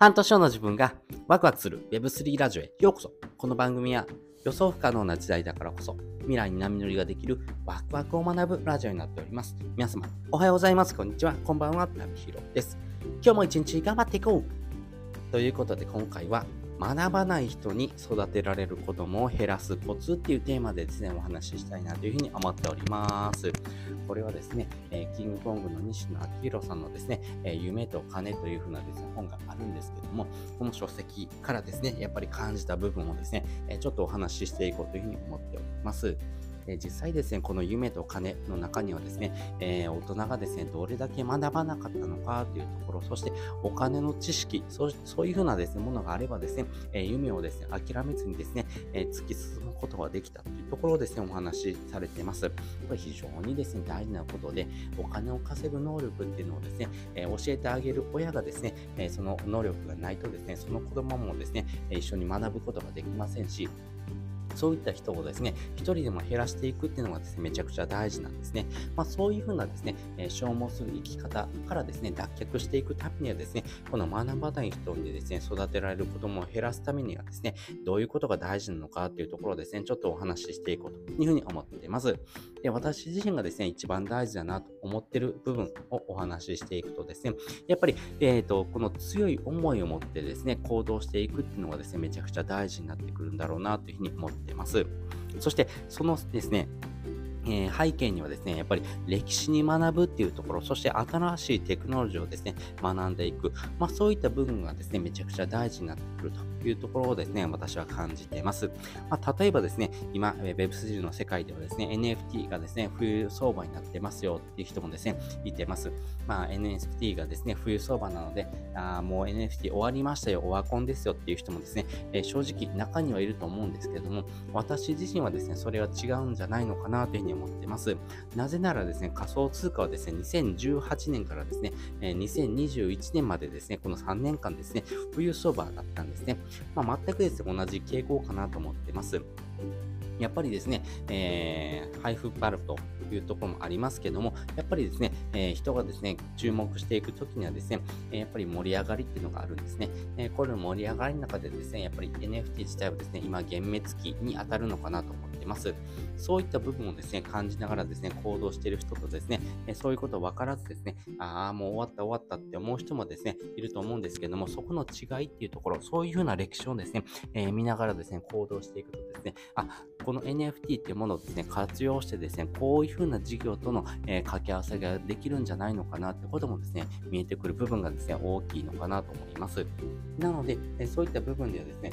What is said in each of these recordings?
半年後の自分がワクワクする Web3 ラジオへようこそ。この番組は予想不可能な時代だからこそ未来に波乗りができるワクワクを学ぶラジオになっております。皆様、おはようございます。こんにちは。こんばんは。タミヒロです。今日も一日頑張っていこうということで今回は学ばない人に育てられる子供を減らすコツっていうテーマでですね、お話ししたいなというふうに思っております。これはですね、え、キングコングの西野昭弘さんのですね、え、夢と金というふうなですね、本があるんですけども、この書籍からですね、やっぱり感じた部分をですね、え、ちょっとお話ししていこうというふうに思っております。え実際ですね、この夢と金の中にはですね、えー、大人がですね、どれだけ学ばなかったのかというところ、そしてお金の知識、そういうふうなですね、ものがあればですね、え、夢をですね、諦めずにですね、え、突き進むことができたというところをですね、お話しされています。これ非常にですね、大事なことで、お金を稼ぐ能力っていうのをですね、え教えてあげる親がですね、えその能力がないとですね、その子供もですね、一緒に学ぶことができませんし、そういった人をですね、一人でも減らしていくっていうのがですね、めちゃくちゃ大事なんですね。まあ、そういうふうなですね、え、消耗する生き方からですね、脱却していくためにはですね、この学ばない人にですね、育てられる子供を減らすためにはですね、どういうことが大事なのかっていうところをですね、ちょっとお話ししていこうというふうに思っています。で、私自身がですね、一番大事だなと思ってる部分をお話ししていくとですね、やっぱり、えっ、ー、と、この強い思いを持ってですね、行動していくっていうのがですね、めちゃくちゃ大事になってくるんだろうなというふうに思っています。そして、そのですね、えー、背景にはですね、やっぱり歴史に学ぶっていうところ、そして新しいテクノロジーをですね、学んでいく、まあそういった部分がですね、めちゃくちゃ大事になってくるというところをですね、私は感じています。まあ、例えばですね、今、Web3 の世界ではですね、NFT がですね、冬相場になってますよっていう人もですね、いてます。まあ NFT がですね、冬相場なので、あもう NFT 終わりましたよ、オワコンですよっていう人もですね、えー、正直中にはいると思うんですけれども、私自身はですね、それは違うんじゃないのかなというふうに思っています。なぜならですね、仮想通貨はですね、2018年からですね、2021年までですね、この3年間ですね、冬相場だったんですね。まあ、全くですね、同じ傾向かなと思ってます。やっぱりですね、えー、配布バルというところもありますけども、やっぱりですね、えー、人がですね、注目していくときにはですね、えやっぱり盛り上がりっていうのがあるんですね。えー、これの盛り上がりの中でですね、やっぱり NFT 自体はですね、今、幻滅期に当たるのかなと思ってます。そういった部分をですね、感じながらですね、行動している人とですね、そういうことを分からずですね、ああ、もう終わった終わったって思う人もですね、いると思うんですけども、そこの違いっていうところ、そういうふうな歴史をですね、えー、見ながらですね、行動していくとですね、あ、この NFT っていうものをですね、活用してですね、こういうふうな事業との、えー、掛け合わせができるんじゃないのかなってこともですね、見えてくる部分がですね、大きいのかなと思います。なので、えそういった部分ではですね、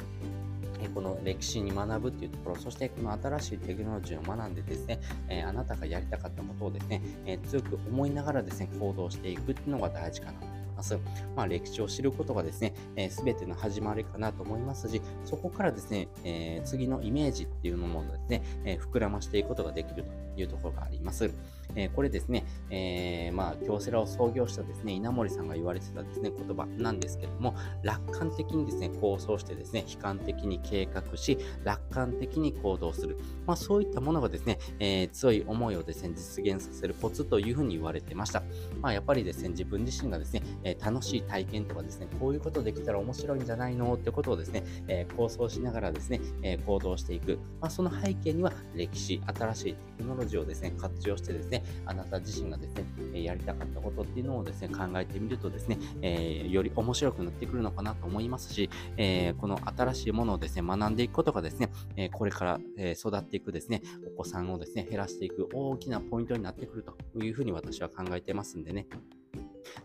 この歴史に学ぶっていうところ、そしてこの新しいテクノロジーを学んでですね、えあなたがやりたかったことをですね、え強く思いながらですね、行動していくっていうのが大事かなと。ます。まあ、歴史を知ることがですね、えー、ての始まりかなと思いますし、そこからですね、えー、次のイメージっていうのもですね、えー、膨らましていくことができるというところがあります。えー、これですね、えー、まあ、京セラを創業したですね、稲森さんが言われてたですね、言葉なんですけども、楽観的にですね、構想してですね、悲観的に計画し、楽観的に行動する。まあ、そういったものがですね、えー、強い思いをですね、実現させるコツというふうに言われてました。まあ、やっぱりですね、自分自身がですね、え楽しい体験とかですね、こういうことできたら面白いんじゃないのってことをですね、え構想しながらですね、え行動していく。まあ、その背景には歴史、新しいテクノロジーをですね、活用してですね、あなた自身がですね、えやりたかったことっていうのをですね、考えてみるとですね、えー、より面白くなってくるのかなと思いますし、え、この新しいものをですね、学んでいくことがですね、えこれから、え育っていくですね、お子さんをですね、減らしていく大きなポイントになってくるというふうに私は考えてますんでね。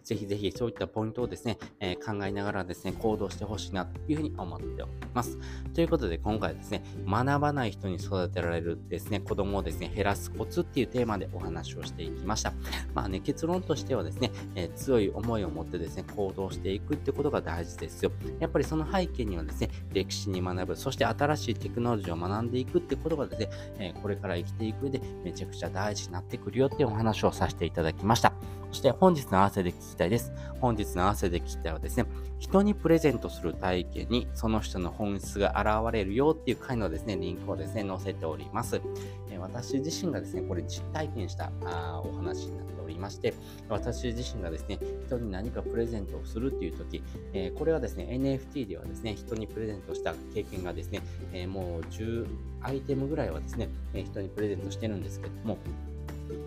ぜひぜひそういったポイントをですね、えー、考えながらですね、行動してほしいなというふうに思っております。ということで今回ですね、学ばない人に育てられるですね、子供をですね、減らすコツっていうテーマでお話をしていきました。まあね、結論としてはですね、えー、強い思いを持ってですね、行動していくってことが大事ですよ。やっぱりその背景にはですね、歴史に学ぶ、そして新しいテクノロジーを学んでいくってことがですね、えー、これから生きていく上でめちゃくちゃ大事になってくるよっていうお話をさせていただきました。そして本日の合わせで聞きたいです。本日の合わせで聞きたいはですね、人にプレゼントする体験にその人の本質が現れるよっていう回のですね、リンクをですね、載せております。え私自身がですね、これ実体験したあお話になっておりまして、私自身がですね、人に何かプレゼントをするっていう時、えこれはですね、NFT ではですね、人にプレゼントした経験がですね、えもう10アイテムぐらいはですね、え人にプレゼントしてるんですけども、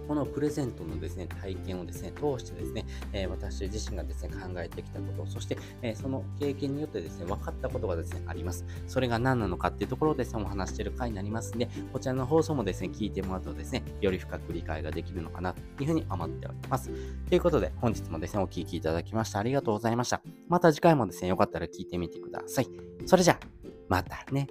このプレゼントのですね、体験をですね、通してですね、えー、私自身がですね、考えてきたこと、そして、えー、その経験によってですね、分かったことがですね、あります。それが何なのかっていうところをですね、お話している回になりますんで、こちらの放送もですね、聞いてもらうとですね、より深く理解ができるのかなというふうに思っております。ということで、本日もですね、お聴きいただきましてありがとうございました。また次回もですね、よかったら聞いてみてください。それじゃあ、またね。